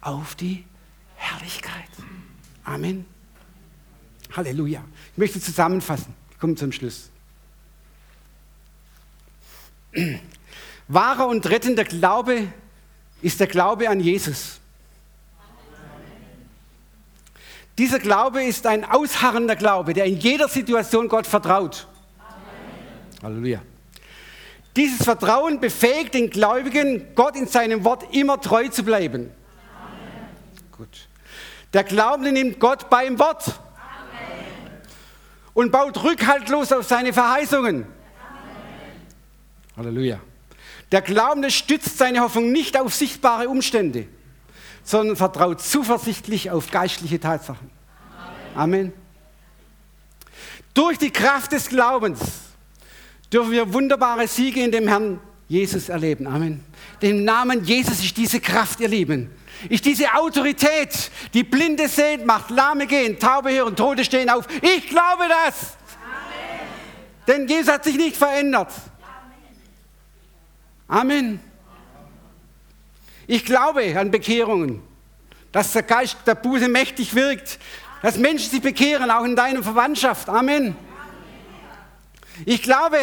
auf die Herrlichkeit. Amen. Halleluja. Ich möchte zusammenfassen. Ich komme zum Schluss. Wahrer und rettender Glaube ist der Glaube an Jesus. Dieser Glaube ist ein ausharrender Glaube, der in jeder Situation Gott vertraut. Amen. Halleluja. Dieses Vertrauen befähigt den Gläubigen, Gott in seinem Wort immer treu zu bleiben. Amen. Gut. Der Glaubende nimmt Gott beim Wort Amen. und baut rückhaltlos auf seine Verheißungen. Halleluja. Der Glaubende stützt seine Hoffnung nicht auf sichtbare Umstände, sondern vertraut zuversichtlich auf geistliche Tatsachen. Amen. Amen. Durch die Kraft des Glaubens dürfen wir wunderbare Siege in dem Herrn Jesus erleben. Amen. Dem Namen Jesus ist diese Kraft, ihr Lieben. Ist diese Autorität, die Blinde sehen macht, Lahme gehen, Taube hören, Tote stehen auf. Ich glaube das. Amen. Denn Jesus hat sich nicht verändert. Amen. Ich glaube an Bekehrungen, dass der Geist der Buße mächtig wirkt, dass Menschen sich bekehren, auch in deiner Verwandtschaft. Amen. Ich glaube,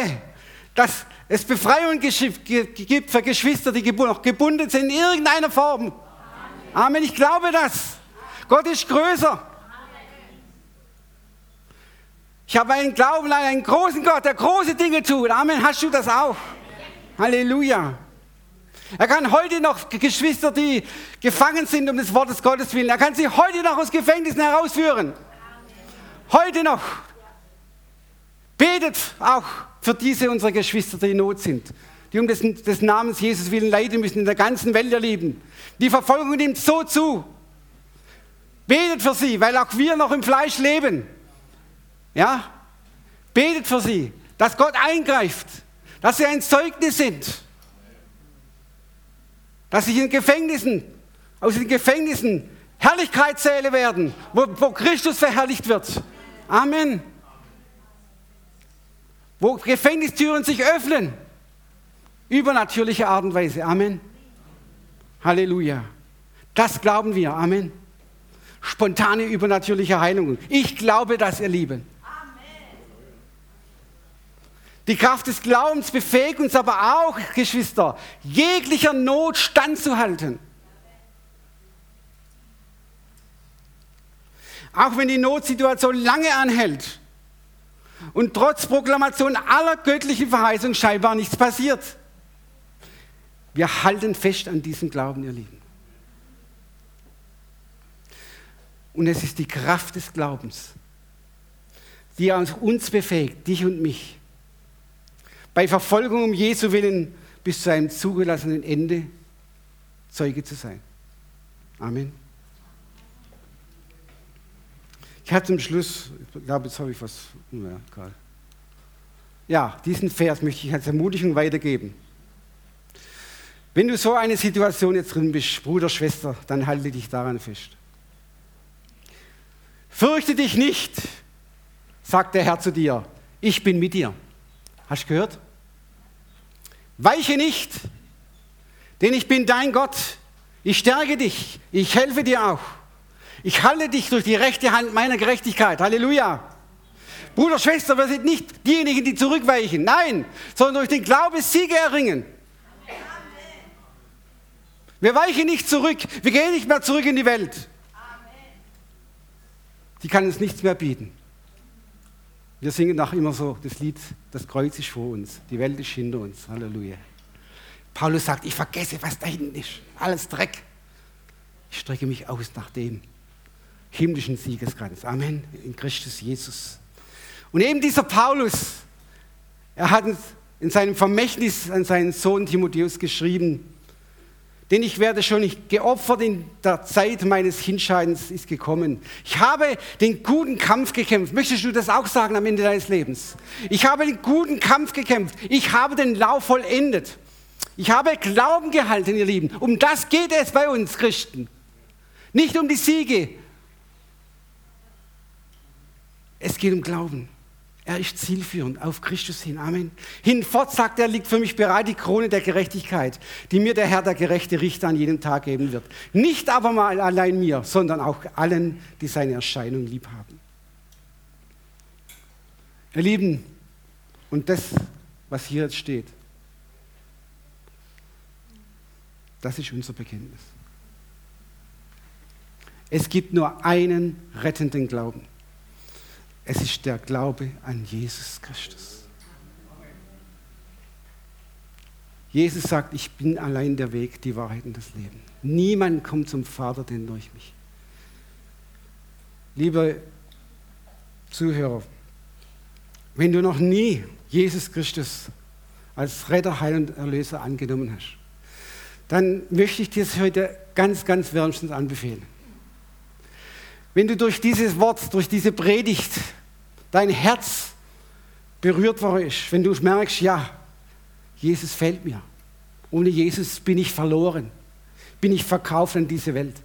dass es Befreiung gibt für Geschwister, die noch gebunden sind in irgendeiner Form. Amen. Ich glaube das. Gott ist größer. Ich habe einen Glauben an einen großen Gott, der große Dinge tut. Amen. Hast du das auch? Halleluja. Er kann heute noch Geschwister, die gefangen sind um des Wortes Gottes willen, er kann sie heute noch aus Gefängnissen herausführen. Heute noch. Betet auch für diese unsere Geschwister, die in Not sind, die um des, des Namens Jesus willen leiden müssen in der ganzen Welt erleben. Die Verfolgung nimmt so zu. Betet für sie, weil auch wir noch im Fleisch leben. Ja? Betet für sie, dass Gott eingreift dass sie ein Zeugnis sind, dass sich in Gefängnissen, aus den Gefängnissen Herrlichkeitssäle werden, wo, wo Christus verherrlicht wird. Amen. Wo Gefängnistüren sich öffnen. Übernatürliche Art und Weise. Amen. Halleluja. Das glauben wir. Amen. Spontane übernatürliche Heilungen. Ich glaube das, ihr Lieben. Die Kraft des Glaubens befähigt uns aber auch, Geschwister, jeglicher Not standzuhalten. Auch wenn die Notsituation lange anhält und trotz Proklamation aller göttlichen Verheißungen scheinbar nichts passiert. Wir halten fest an diesem Glauben, ihr Lieben. Und es ist die Kraft des Glaubens, die uns befähigt, dich und mich, bei Verfolgung um Jesu Willen bis zu einem zugelassenen Ende Zeuge zu sein. Amen. Ich hatte zum Schluss, ich glaube, jetzt habe ich was. Ja, egal. ja, diesen Vers möchte ich als Ermutigung weitergeben. Wenn du so eine Situation jetzt drin bist, Bruder, Schwester, dann halte dich daran fest. Fürchte dich nicht, sagt der Herr zu dir, ich bin mit dir. Hast du gehört? Weiche nicht, denn ich bin dein Gott. Ich stärke dich. Ich helfe dir auch. Ich halte dich durch die rechte Hand meiner Gerechtigkeit. Halleluja. Bruder, Schwester, wir sind nicht diejenigen, die zurückweichen. Nein, sondern durch den Glauben Siege erringen. Wir weichen nicht zurück. Wir gehen nicht mehr zurück in die Welt. Die kann uns nichts mehr bieten. Wir singen auch immer so das Lied, das Kreuz ist vor uns, die Welt ist hinter uns. Halleluja. Paulus sagt, ich vergesse, was da hinten ist. Alles Dreck. Ich strecke mich aus nach dem himmlischen Siegeskranz. Amen. In Christus Jesus. Und eben dieser Paulus, er hat in seinem Vermächtnis an seinen Sohn Timotheus geschrieben, denn ich werde schon geopfert in der Zeit meines Hinscheidens ist gekommen. Ich habe den guten Kampf gekämpft. Möchtest du das auch sagen am Ende deines Lebens? Ich habe den guten Kampf gekämpft. Ich habe den Lauf vollendet. Ich habe Glauben gehalten, ihr Lieben. Um das geht es bei uns Christen. Nicht um die Siege. Es geht um Glauben. Er ist zielführend auf Christus hin. Amen. Hinfort sagt er, liegt für mich bereit die Krone der Gerechtigkeit, die mir der Herr, der gerechte Richter, an jedem Tag geben wird. Nicht aber mal allein mir, sondern auch allen, die seine Erscheinung lieb haben. Ihr Lieben, und das, was hier jetzt steht, das ist unser Bekenntnis. Es gibt nur einen rettenden Glauben. Es ist der Glaube an Jesus Christus. Jesus sagt, ich bin allein der Weg, die Wahrheit und das Leben. Niemand kommt zum Vater denn durch mich. Liebe Zuhörer, wenn du noch nie Jesus Christus als Retter, Heil und Erlöser angenommen hast, dann möchte ich dir es heute ganz, ganz wärmstens anbefehlen. Wenn du durch dieses Wort, durch diese Predigt dein Herz berührt worden ist, wenn du merkst, ja, Jesus fällt mir. Ohne Jesus bin ich verloren, bin ich verkauft an diese Welt.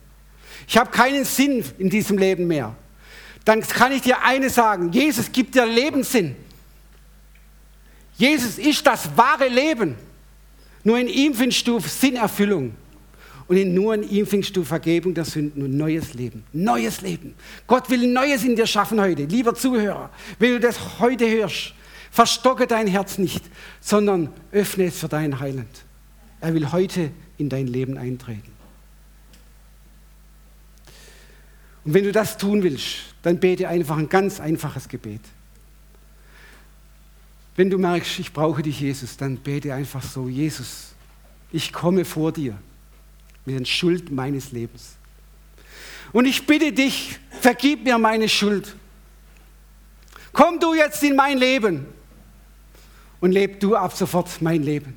Ich habe keinen Sinn in diesem Leben mehr. Dann kann ich dir eines sagen, Jesus gibt dir Lebenssinn. Jesus ist das wahre Leben. Nur in ihm findest du Sinnerfüllung. Und in nur in ihm findest du Vergebung der Sünden und neues Leben. Neues Leben. Gott will Neues in dir schaffen heute. Lieber Zuhörer, wenn du das heute hörst, verstocke dein Herz nicht, sondern öffne es für deinen Heiland. Er will heute in dein Leben eintreten. Und wenn du das tun willst, dann bete einfach ein ganz einfaches Gebet. Wenn du merkst, ich brauche dich, Jesus, dann bete einfach so, Jesus, ich komme vor dir mit der Schuld meines Lebens. Und ich bitte dich, vergib mir meine Schuld. Komm du jetzt in mein Leben und leb du ab sofort mein Leben.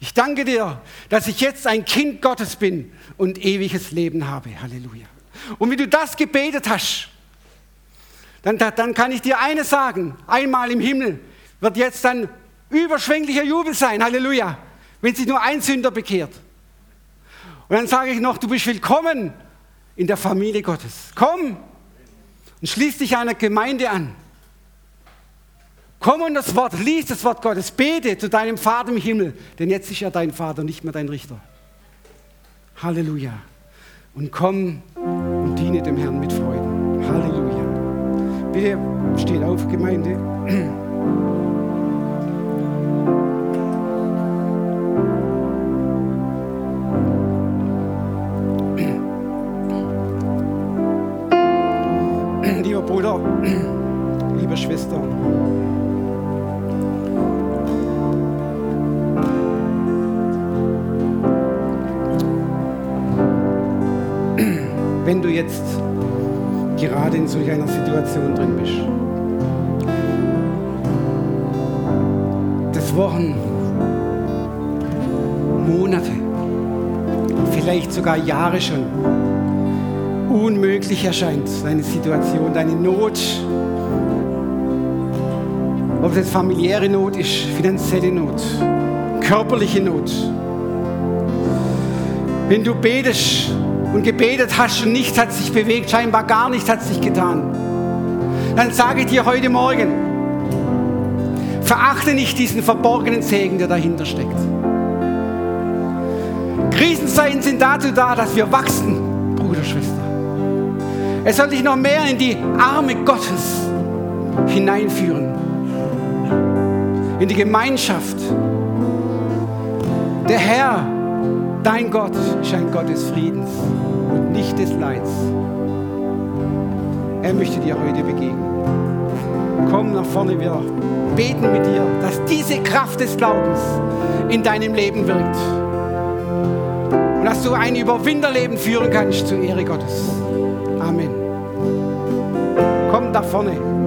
Ich danke dir, dass ich jetzt ein Kind Gottes bin und ewiges Leben habe. Halleluja. Und wie du das gebetet hast, dann, dann kann ich dir eines sagen. Einmal im Himmel wird jetzt ein überschwänglicher Jubel sein. Halleluja. Wenn sich nur ein Sünder bekehrt. Und dann sage ich noch, du bist willkommen in der Familie Gottes. Komm und schließ dich einer Gemeinde an. Komm und das Wort, lies das Wort Gottes, bete zu deinem Vater im Himmel, denn jetzt ist er dein Vater, nicht mehr dein Richter. Halleluja. Und komm und diene dem Herrn mit Freuden. Halleluja. Bitte steht auf, Gemeinde. Bruder, liebe Schwester. Wenn du jetzt gerade in solch einer Situation drin bist, das Wochen, Monate, vielleicht sogar Jahre schon unmöglich erscheint, deine Situation, deine Not. Ob es familiäre Not ist, finanzielle Not, körperliche Not. Wenn du betest und gebetet hast und nichts hat sich bewegt, scheinbar gar nichts hat sich getan, dann sage ich dir heute Morgen, verachte nicht diesen verborgenen Segen, der dahinter steckt. Krisenzeiten sind dazu da, dass wir wachsen. Es soll dich noch mehr in die Arme Gottes hineinführen. In die Gemeinschaft. Der Herr, dein Gott, ist ein Gott des Friedens und nicht des Leids. Er möchte dir heute begegnen. Komm nach vorne, wir beten mit dir, dass diese Kraft des Glaubens in deinem Leben wirkt. Und dass du ein Überwinderleben führen kannst zur Ehre Gottes. davon ist.